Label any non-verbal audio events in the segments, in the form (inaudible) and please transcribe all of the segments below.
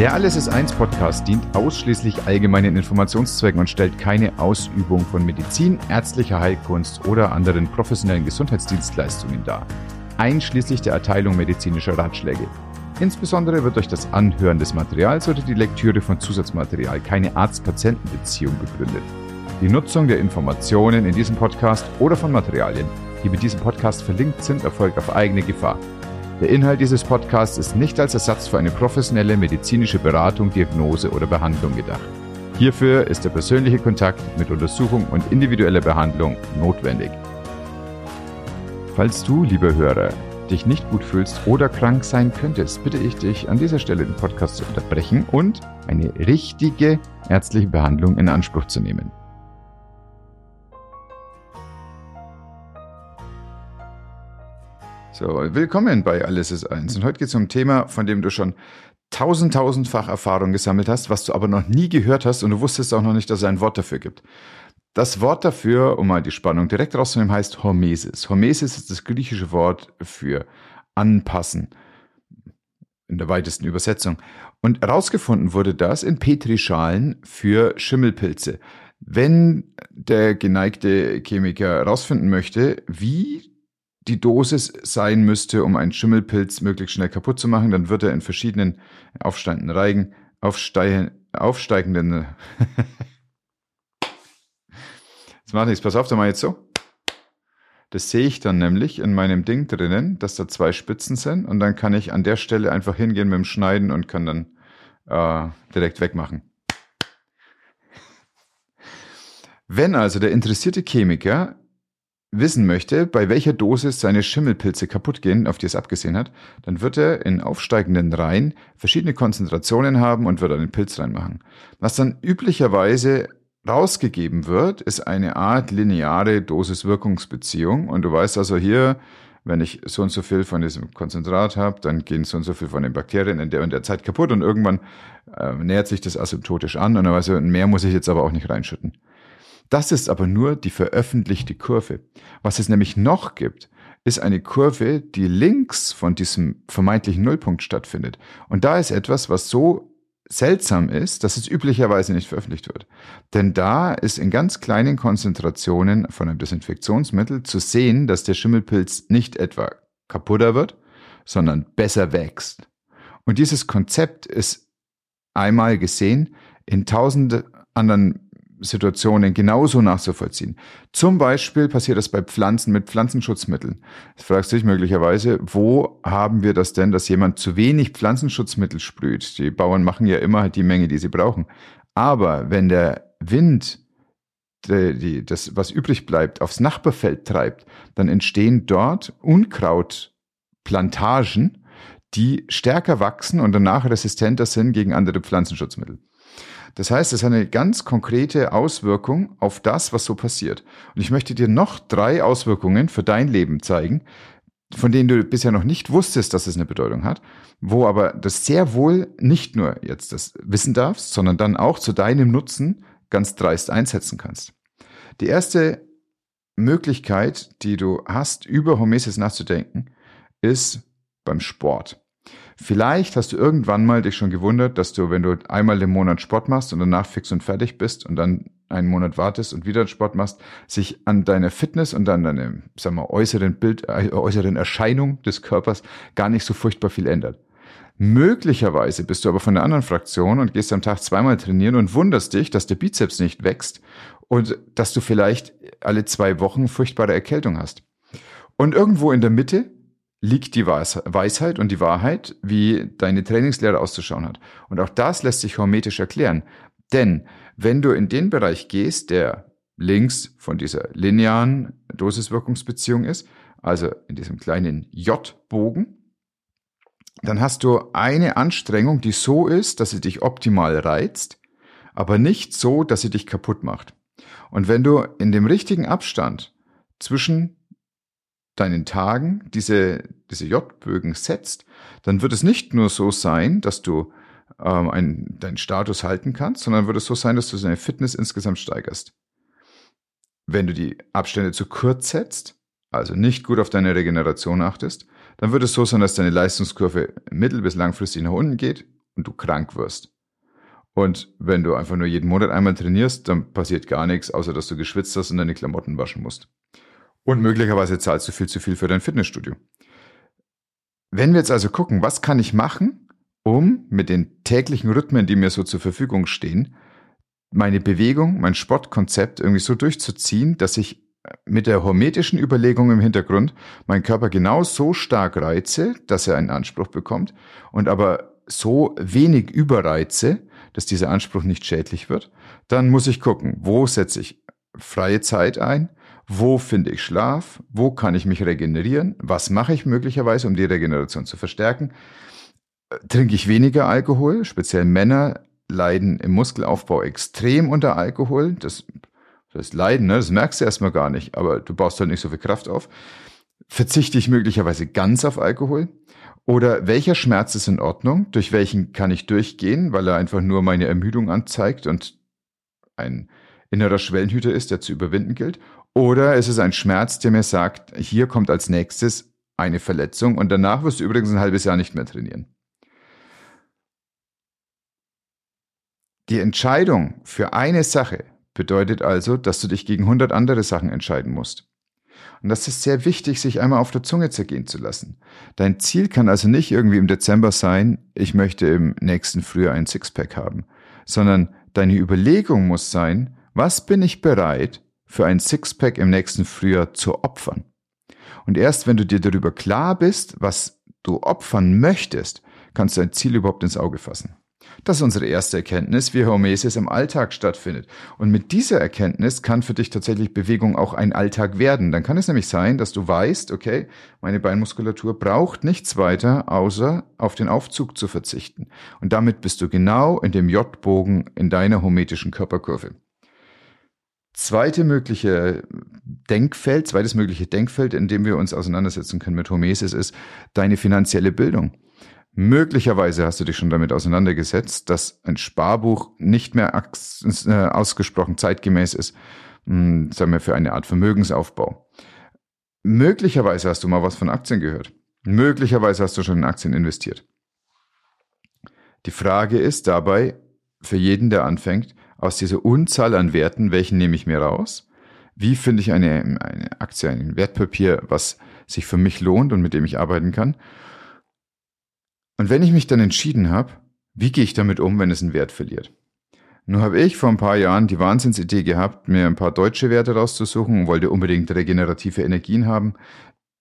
Der Alles ist eins Podcast dient ausschließlich allgemeinen Informationszwecken und stellt keine Ausübung von Medizin, ärztlicher Heilkunst oder anderen professionellen Gesundheitsdienstleistungen dar, einschließlich der Erteilung medizinischer Ratschläge. Insbesondere wird durch das Anhören des Materials oder die Lektüre von Zusatzmaterial keine Arzt-Patienten-Beziehung begründet. Die Nutzung der Informationen in diesem Podcast oder von Materialien, die mit diesem Podcast verlinkt sind, erfolgt auf eigene Gefahr. Der Inhalt dieses Podcasts ist nicht als Ersatz für eine professionelle medizinische Beratung, Diagnose oder Behandlung gedacht. Hierfür ist der persönliche Kontakt mit Untersuchung und individueller Behandlung notwendig. Falls du, lieber Hörer, dich nicht gut fühlst oder krank sein könntest, bitte ich dich an dieser Stelle den Podcast zu unterbrechen und eine richtige ärztliche Behandlung in Anspruch zu nehmen. So, willkommen bei Alles ist eins. Und heute geht es um ein Thema, von dem du schon tausend, tausendfach Erfahrung gesammelt hast, was du aber noch nie gehört hast und du wusstest auch noch nicht, dass es ein Wort dafür gibt. Das Wort dafür, um mal die Spannung direkt rauszunehmen, heißt Hormesis. Hormesis ist das griechische Wort für anpassen in der weitesten Übersetzung. Und herausgefunden wurde das in Petrischalen für Schimmelpilze. Wenn der geneigte Chemiker herausfinden möchte, wie die Dosis sein müsste, um einen Schimmelpilz möglichst schnell kaputt zu machen, dann wird er in verschiedenen aufsteigenden Reigen, aufsteigenden, aufsteigenden (laughs) Jetzt macht nichts, pass auf, da mal jetzt so. Das sehe ich dann nämlich in meinem Ding drinnen, dass da zwei Spitzen sind und dann kann ich an der Stelle einfach hingehen mit dem Schneiden und kann dann äh, direkt wegmachen. Wenn also der interessierte Chemiker wissen möchte, bei welcher Dosis seine Schimmelpilze kaputt gehen, auf die es abgesehen hat, dann wird er in aufsteigenden Reihen verschiedene Konzentrationen haben und wird einen Pilz reinmachen. Was dann üblicherweise rausgegeben wird, ist eine Art lineare Dosis-Wirkungsbeziehung. Und du weißt also hier, wenn ich so und so viel von diesem Konzentrat habe, dann gehen so und so viel von den Bakterien in der und der Zeit kaputt und irgendwann äh, nähert sich das asymptotisch an und dann weiß ich, mehr muss ich jetzt aber auch nicht reinschütten. Das ist aber nur die veröffentlichte Kurve. Was es nämlich noch gibt, ist eine Kurve, die links von diesem vermeintlichen Nullpunkt stattfindet. Und da ist etwas, was so seltsam ist, dass es üblicherweise nicht veröffentlicht wird. Denn da ist in ganz kleinen Konzentrationen von einem Desinfektionsmittel zu sehen, dass der Schimmelpilz nicht etwa kaputter wird, sondern besser wächst. Und dieses Konzept ist einmal gesehen in tausende anderen Situationen genauso nachzuvollziehen. Zum Beispiel passiert das bei Pflanzen mit Pflanzenschutzmitteln. Jetzt fragst du dich möglicherweise, wo haben wir das denn, dass jemand zu wenig Pflanzenschutzmittel sprüht? Die Bauern machen ja immer halt die Menge, die sie brauchen. Aber wenn der Wind die, die, das, was übrig bleibt, aufs Nachbarfeld treibt, dann entstehen dort Unkrautplantagen, die stärker wachsen und danach resistenter sind gegen andere Pflanzenschutzmittel. Das heißt, es hat eine ganz konkrete Auswirkung auf das, was so passiert. Und ich möchte dir noch drei Auswirkungen für dein Leben zeigen, von denen du bisher noch nicht wusstest, dass es eine Bedeutung hat, wo aber das sehr wohl nicht nur jetzt das wissen darfst, sondern dann auch zu deinem Nutzen ganz dreist einsetzen kannst. Die erste Möglichkeit, die du hast, über Hormesis nachzudenken, ist beim Sport. Vielleicht hast du irgendwann mal dich schon gewundert, dass du, wenn du einmal im Monat Sport machst und danach fix und fertig bist und dann einen Monat wartest und wieder Sport machst, sich an deiner Fitness und an deiner, sag mal, äußeren Bild, äh, äußeren Erscheinung des Körpers gar nicht so furchtbar viel ändert. Möglicherweise bist du aber von der anderen Fraktion und gehst am Tag zweimal trainieren und wunderst dich, dass der Bizeps nicht wächst und dass du vielleicht alle zwei Wochen furchtbare Erkältung hast. Und irgendwo in der Mitte liegt die Weisheit und die Wahrheit, wie deine Trainingslehre auszuschauen hat. Und auch das lässt sich hormetisch erklären. Denn wenn du in den Bereich gehst, der links von dieser linearen Dosiswirkungsbeziehung ist, also in diesem kleinen J-Bogen, dann hast du eine Anstrengung, die so ist, dass sie dich optimal reizt, aber nicht so, dass sie dich kaputt macht. Und wenn du in dem richtigen Abstand zwischen deinen Tagen diese, diese J-Bögen setzt, dann wird es nicht nur so sein, dass du ähm, ein, deinen Status halten kannst, sondern wird es so sein, dass du deine Fitness insgesamt steigerst. Wenn du die Abstände zu kurz setzt, also nicht gut auf deine Regeneration achtest, dann wird es so sein, dass deine Leistungskurve mittel- bis langfristig nach unten geht und du krank wirst. Und wenn du einfach nur jeden Monat einmal trainierst, dann passiert gar nichts, außer dass du geschwitzt hast und deine Klamotten waschen musst. Und möglicherweise zahlst du viel zu viel für dein Fitnessstudio. Wenn wir jetzt also gucken, was kann ich machen, um mit den täglichen Rhythmen, die mir so zur Verfügung stehen, meine Bewegung, mein Sportkonzept irgendwie so durchzuziehen, dass ich mit der hormetischen Überlegung im Hintergrund meinen Körper genau so stark reize, dass er einen Anspruch bekommt und aber so wenig überreize, dass dieser Anspruch nicht schädlich wird, dann muss ich gucken, wo setze ich freie Zeit ein, wo finde ich Schlaf, wo kann ich mich regenerieren, was mache ich möglicherweise, um die Regeneration zu verstärken, trinke ich weniger Alkohol, speziell Männer leiden im Muskelaufbau extrem unter Alkohol, das das Leiden, ne, das merkst du erstmal gar nicht, aber du baust halt nicht so viel Kraft auf. Verzichte ich möglicherweise ganz auf Alkohol? Oder welcher Schmerz ist in Ordnung? Durch welchen kann ich durchgehen, weil er einfach nur meine Ermüdung anzeigt und ein innerer Schwellenhüter ist, der zu überwinden gilt? Oder ist es ein Schmerz, der mir sagt, hier kommt als nächstes eine Verletzung und danach wirst du übrigens ein halbes Jahr nicht mehr trainieren? Die Entscheidung für eine Sache Bedeutet also, dass du dich gegen 100 andere Sachen entscheiden musst. Und das ist sehr wichtig, sich einmal auf der Zunge zergehen zu lassen. Dein Ziel kann also nicht irgendwie im Dezember sein, ich möchte im nächsten Frühjahr ein Sixpack haben, sondern deine Überlegung muss sein, was bin ich bereit für ein Sixpack im nächsten Frühjahr zu opfern? Und erst wenn du dir darüber klar bist, was du opfern möchtest, kannst du dein Ziel überhaupt ins Auge fassen. Das ist unsere erste Erkenntnis, wie Hormesis im Alltag stattfindet. Und mit dieser Erkenntnis kann für dich tatsächlich Bewegung auch ein Alltag werden. Dann kann es nämlich sein, dass du weißt, okay, meine Beinmuskulatur braucht nichts weiter, außer auf den Aufzug zu verzichten. Und damit bist du genau in dem J-Bogen in deiner hormetischen Körperkurve. Zweite mögliche Denkfeld, zweites mögliche Denkfeld, in dem wir uns auseinandersetzen können mit Hormesis, ist deine finanzielle Bildung. Möglicherweise hast du dich schon damit auseinandergesetzt, dass ein Sparbuch nicht mehr äh, ausgesprochen zeitgemäß ist, hm, sagen wir, für eine Art Vermögensaufbau. Möglicherweise hast du mal was von Aktien gehört. Möglicherweise hast du schon in Aktien investiert. Die Frage ist dabei, für jeden, der anfängt, aus dieser Unzahl an Werten, welchen nehme ich mir raus? Wie finde ich eine, eine Aktie, ein Wertpapier, was sich für mich lohnt und mit dem ich arbeiten kann? Und wenn ich mich dann entschieden habe, wie gehe ich damit um, wenn es einen Wert verliert? Nun habe ich vor ein paar Jahren die Wahnsinnsidee gehabt, mir ein paar deutsche Werte rauszusuchen und wollte unbedingt regenerative Energien haben.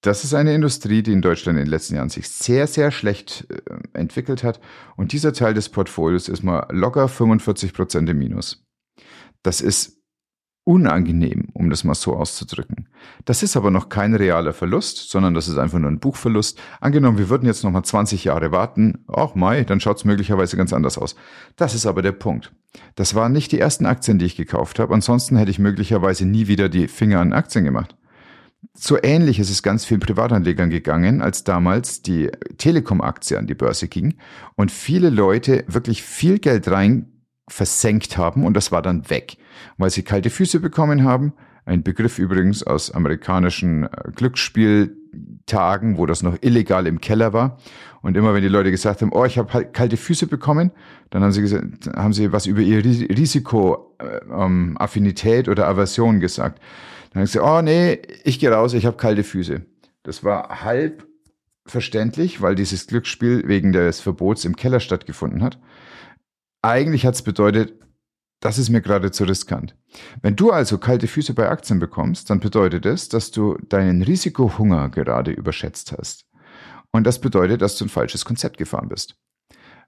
Das ist eine Industrie, die in Deutschland in den letzten Jahren sich sehr, sehr schlecht äh, entwickelt hat. Und dieser Teil des Portfolios ist mal locker 45 Prozent im Minus. Das ist unangenehm, um das mal so auszudrücken. Das ist aber noch kein realer Verlust, sondern das ist einfach nur ein Buchverlust. Angenommen, wir würden jetzt noch mal 20 Jahre warten, ach Mai, dann schaut es möglicherweise ganz anders aus. Das ist aber der Punkt. Das waren nicht die ersten Aktien, die ich gekauft habe. Ansonsten hätte ich möglicherweise nie wieder die Finger an Aktien gemacht. So ähnlich ist es ganz vielen Privatanlegern gegangen, als damals die Telekom-Aktie an die Börse ging und viele Leute wirklich viel Geld rein versenkt haben und das war dann weg, weil sie kalte Füße bekommen haben. Ein Begriff übrigens aus amerikanischen äh, Glücksspieltagen, wo das noch illegal im Keller war. Und immer wenn die Leute gesagt haben, oh, ich habe halt kalte Füße bekommen, dann haben sie gesagt, haben sie was über ihr Risikoaffinität ähm, oder Aversion gesagt. Dann sie gesagt, oh nee, ich gehe raus, ich habe kalte Füße. Das war halb verständlich, weil dieses Glücksspiel wegen des Verbots im Keller stattgefunden hat. Eigentlich hat es bedeutet, das ist mir gerade zu riskant. Wenn du also kalte Füße bei Aktien bekommst, dann bedeutet es, dass du deinen Risikohunger gerade überschätzt hast. Und das bedeutet, dass du ein falsches Konzept gefahren bist.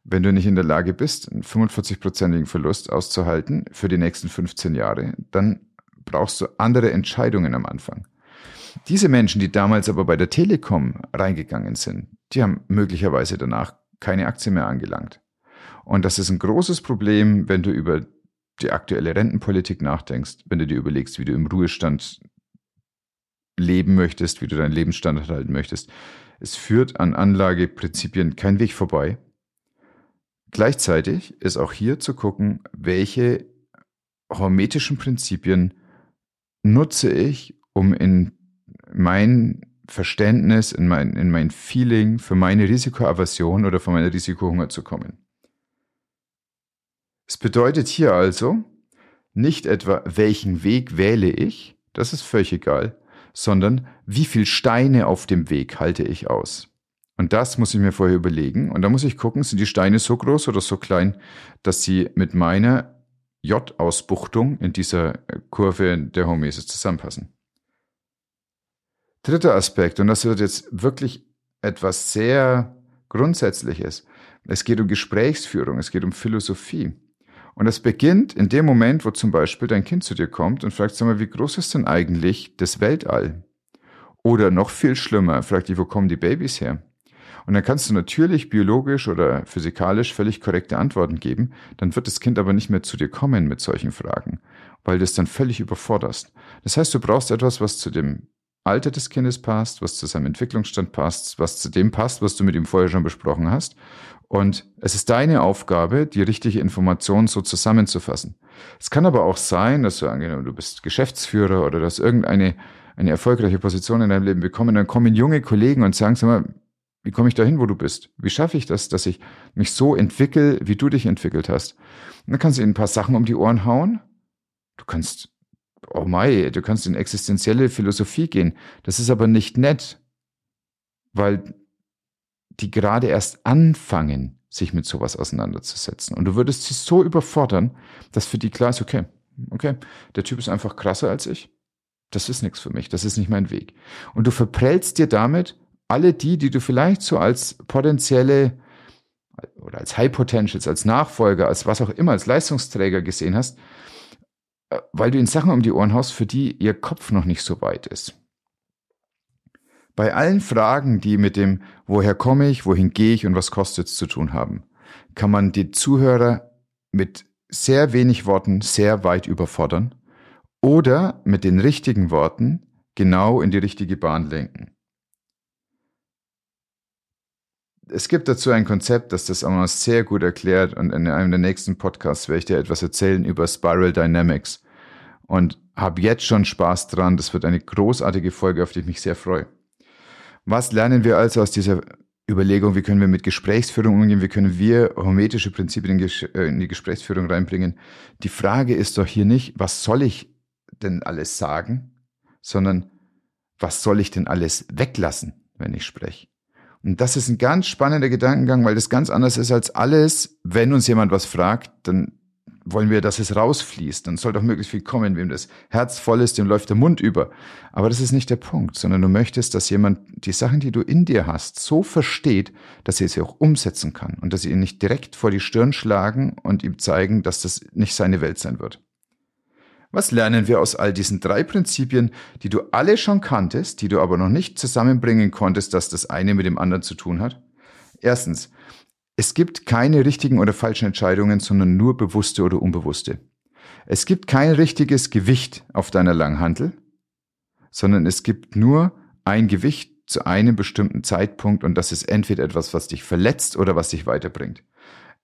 Wenn du nicht in der Lage bist, einen 45-prozentigen Verlust auszuhalten für die nächsten 15 Jahre, dann brauchst du andere Entscheidungen am Anfang. Diese Menschen, die damals aber bei der Telekom reingegangen sind, die haben möglicherweise danach keine Aktie mehr angelangt. Und das ist ein großes Problem, wenn du über die aktuelle Rentenpolitik nachdenkst, wenn du dir überlegst, wie du im Ruhestand leben möchtest, wie du deinen Lebensstandard halten möchtest. Es führt an Anlageprinzipien kein Weg vorbei. Gleichzeitig ist auch hier zu gucken, welche hormetischen Prinzipien nutze ich, um in mein Verständnis, in mein, in mein Feeling für meine Risikoaversion oder für meine Risikohunger zu kommen. Es bedeutet hier also nicht etwa, welchen Weg wähle ich, das ist völlig egal, sondern wie viel Steine auf dem Weg halte ich aus. Und das muss ich mir vorher überlegen. Und da muss ich gucken, sind die Steine so groß oder so klein, dass sie mit meiner J-Ausbuchtung in dieser Kurve der Hormesis zusammenpassen. Dritter Aspekt, und das wird jetzt wirklich etwas sehr Grundsätzliches. Es geht um Gesprächsführung, es geht um Philosophie. Und es beginnt in dem Moment, wo zum Beispiel dein Kind zu dir kommt und fragt, sag mal, wie groß ist denn eigentlich das Weltall? Oder noch viel schlimmer, fragt dich, wo kommen die Babys her? Und dann kannst du natürlich biologisch oder physikalisch völlig korrekte Antworten geben, dann wird das Kind aber nicht mehr zu dir kommen mit solchen Fragen, weil du es dann völlig überforderst. Das heißt, du brauchst etwas, was zu dem Alter des Kindes passt, was zu seinem Entwicklungsstand passt, was zu dem passt, was du mit ihm vorher schon besprochen hast. Und es ist deine Aufgabe, die richtige Information so zusammenzufassen. Es kann aber auch sein, dass du angenommen, du bist Geschäftsführer oder dass irgendeine eine erfolgreiche Position in deinem Leben bekommen, dann kommen junge Kollegen und sagen, sag mal, wie komme ich dahin, wo du bist? Wie schaffe ich das, dass ich mich so entwickle, wie du dich entwickelt hast? Und dann kannst du ihnen ein paar Sachen um die Ohren hauen. Du kannst, oh mai, du kannst in existenzielle Philosophie gehen. Das ist aber nicht nett, weil die gerade erst anfangen, sich mit sowas auseinanderzusetzen. Und du würdest sie so überfordern, dass für die klar ist, okay, okay, der Typ ist einfach krasser als ich. Das ist nichts für mich, das ist nicht mein Weg. Und du verprellst dir damit alle die, die du vielleicht so als potenzielle oder als High Potentials, als Nachfolger, als was auch immer, als Leistungsträger gesehen hast, äh, weil du ihnen Sachen um die Ohren haust, für die ihr Kopf noch nicht so weit ist. Bei allen Fragen, die mit dem Woher komme ich, wohin gehe ich und was kostet es zu tun haben, kann man die Zuhörer mit sehr wenig Worten sehr weit überfordern oder mit den richtigen Worten genau in die richtige Bahn lenken. Es gibt dazu ein Konzept, das das auch sehr gut erklärt und in einem der nächsten Podcasts werde ich dir etwas erzählen über Spiral Dynamics und habe jetzt schon Spaß dran. Das wird eine großartige Folge, auf die ich mich sehr freue. Was lernen wir also aus dieser Überlegung, wie können wir mit Gesprächsführung umgehen, wie können wir hormetische Prinzipien äh, in die Gesprächsführung reinbringen? Die Frage ist doch hier nicht, was soll ich denn alles sagen, sondern was soll ich denn alles weglassen, wenn ich spreche? Und das ist ein ganz spannender Gedankengang, weil das ganz anders ist als alles. Wenn uns jemand was fragt, dann wollen wir, dass es rausfließt. Dann soll doch möglichst viel kommen. Wem das Herz voll ist, dem läuft der Mund über. Aber das ist nicht der Punkt, sondern du möchtest, dass jemand die Sachen, die du in dir hast, so versteht, dass er sie auch umsetzen kann und dass sie ihn nicht direkt vor die Stirn schlagen und ihm zeigen, dass das nicht seine Welt sein wird. Was lernen wir aus all diesen drei Prinzipien, die du alle schon kanntest, die du aber noch nicht zusammenbringen konntest, dass das eine mit dem anderen zu tun hat? Erstens, es gibt keine richtigen oder falschen Entscheidungen, sondern nur bewusste oder unbewusste. Es gibt kein richtiges Gewicht auf deiner Langhantel, sondern es gibt nur ein Gewicht zu einem bestimmten Zeitpunkt und das ist entweder etwas, was dich verletzt oder was dich weiterbringt.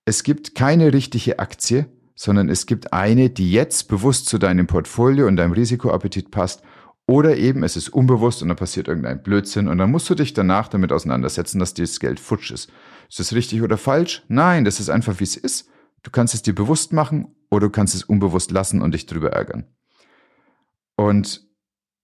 Es gibt keine richtige Aktie, sondern es gibt eine, die jetzt bewusst zu deinem Portfolio und deinem Risikoappetit passt oder eben es ist unbewusst und dann passiert irgendein Blödsinn und dann musst du dich danach damit auseinandersetzen, dass dieses Geld futsch ist. Ist das richtig oder falsch? Nein, das ist einfach wie es ist. Du kannst es dir bewusst machen oder du kannst es unbewusst lassen und dich drüber ärgern. Und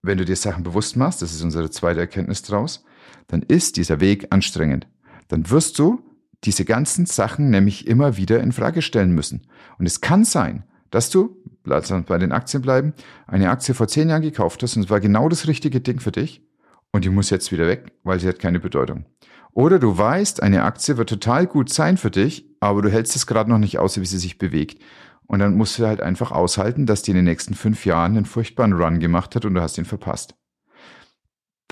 wenn du dir Sachen bewusst machst, das ist unsere zweite Erkenntnis draus, dann ist dieser Weg anstrengend. Dann wirst du diese ganzen Sachen nämlich immer wieder in Frage stellen müssen. Und es kann sein, dass du, lass uns bei den Aktien bleiben, eine Aktie vor zehn Jahren gekauft hast und es war genau das richtige Ding für dich und die muss jetzt wieder weg, weil sie hat keine Bedeutung. Oder du weißt, eine Aktie wird total gut sein für dich, aber du hältst es gerade noch nicht aus, wie sie sich bewegt. Und dann musst du halt einfach aushalten, dass die in den nächsten fünf Jahren einen furchtbaren Run gemacht hat und du hast ihn verpasst.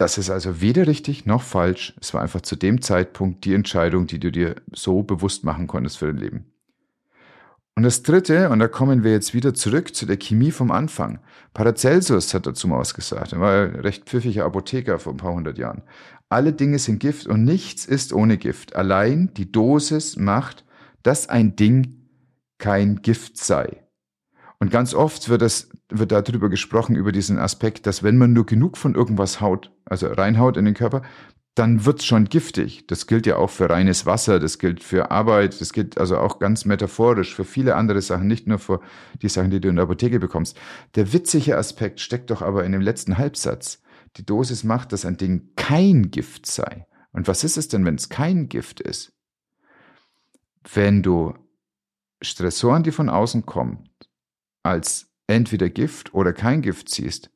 Das ist also weder richtig noch falsch. Es war einfach zu dem Zeitpunkt die Entscheidung, die du dir so bewusst machen konntest für dein Leben. Und das dritte, und da kommen wir jetzt wieder zurück zu der Chemie vom Anfang. Paracelsus hat dazu mal was gesagt. Er war ein recht pfiffiger Apotheker vor ein paar hundert Jahren. Alle Dinge sind Gift und nichts ist ohne Gift. Allein die Dosis macht, dass ein Ding kein Gift sei. Und ganz oft wird das, wird darüber gesprochen, über diesen Aspekt, dass wenn man nur genug von irgendwas haut, also reinhaut in den Körper, dann wird's schon giftig. Das gilt ja auch für reines Wasser, das gilt für Arbeit, das gilt also auch ganz metaphorisch für viele andere Sachen, nicht nur für die Sachen, die du in der Apotheke bekommst. Der witzige Aspekt steckt doch aber in dem letzten Halbsatz. Die Dosis macht, dass ein Ding kein Gift sei. Und was ist es denn, wenn es kein Gift ist? Wenn du Stressoren, die von außen kommen, als entweder Gift oder kein Gift siehst,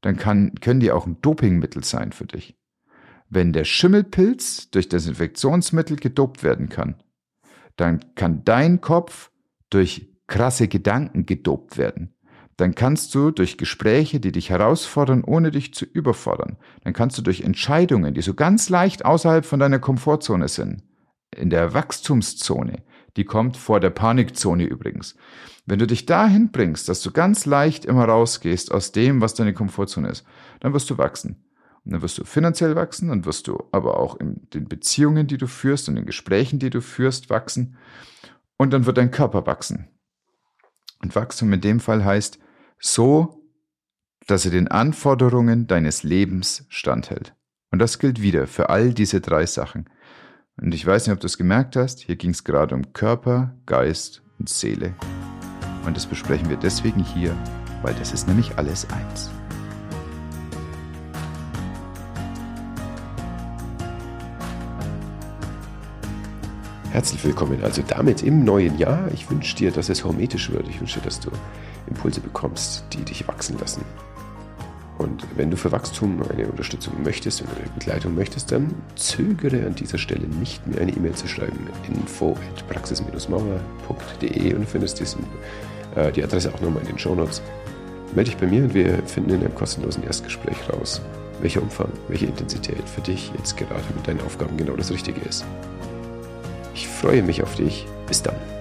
dann kann, können die auch ein Dopingmittel sein für dich. Wenn der Schimmelpilz durch Desinfektionsmittel gedopt werden kann, dann kann dein Kopf durch krasse Gedanken gedopt werden. Dann kannst du durch Gespräche, die dich herausfordern, ohne dich zu überfordern, dann kannst du durch Entscheidungen, die so ganz leicht außerhalb von deiner Komfortzone sind, in der Wachstumszone, die kommt vor der Panikzone übrigens. Wenn du dich dahin bringst, dass du ganz leicht immer rausgehst aus dem, was deine Komfortzone ist, dann wirst du wachsen. Und dann wirst du finanziell wachsen, dann wirst du aber auch in den Beziehungen, die du führst in den Gesprächen, die du führst, wachsen. Und dann wird dein Körper wachsen. Und Wachstum in dem Fall heißt so, dass er den Anforderungen deines Lebens standhält. Und das gilt wieder für all diese drei Sachen. Und ich weiß nicht, ob du es gemerkt hast, hier ging es gerade um Körper, Geist und Seele. Und das besprechen wir deswegen hier, weil das ist nämlich alles eins. Herzlich willkommen also damit im neuen Jahr. Ich wünsche dir, dass es hormetisch wird. Ich wünsche dass du Impulse bekommst, die dich wachsen lassen. Und wenn du für Wachstum eine Unterstützung möchtest, du eine Begleitung möchtest, dann zögere an dieser Stelle nicht mehr eine E-Mail zu schreiben. info at praxis-mauer.de und findest diesen, äh, die Adresse auch nochmal in den Shownotes. Melde dich bei mir und wir finden in einem kostenlosen Erstgespräch raus, welcher Umfang, welche Intensität für dich jetzt gerade mit deinen Aufgaben genau das Richtige ist. Ich freue mich auf dich. Bis dann.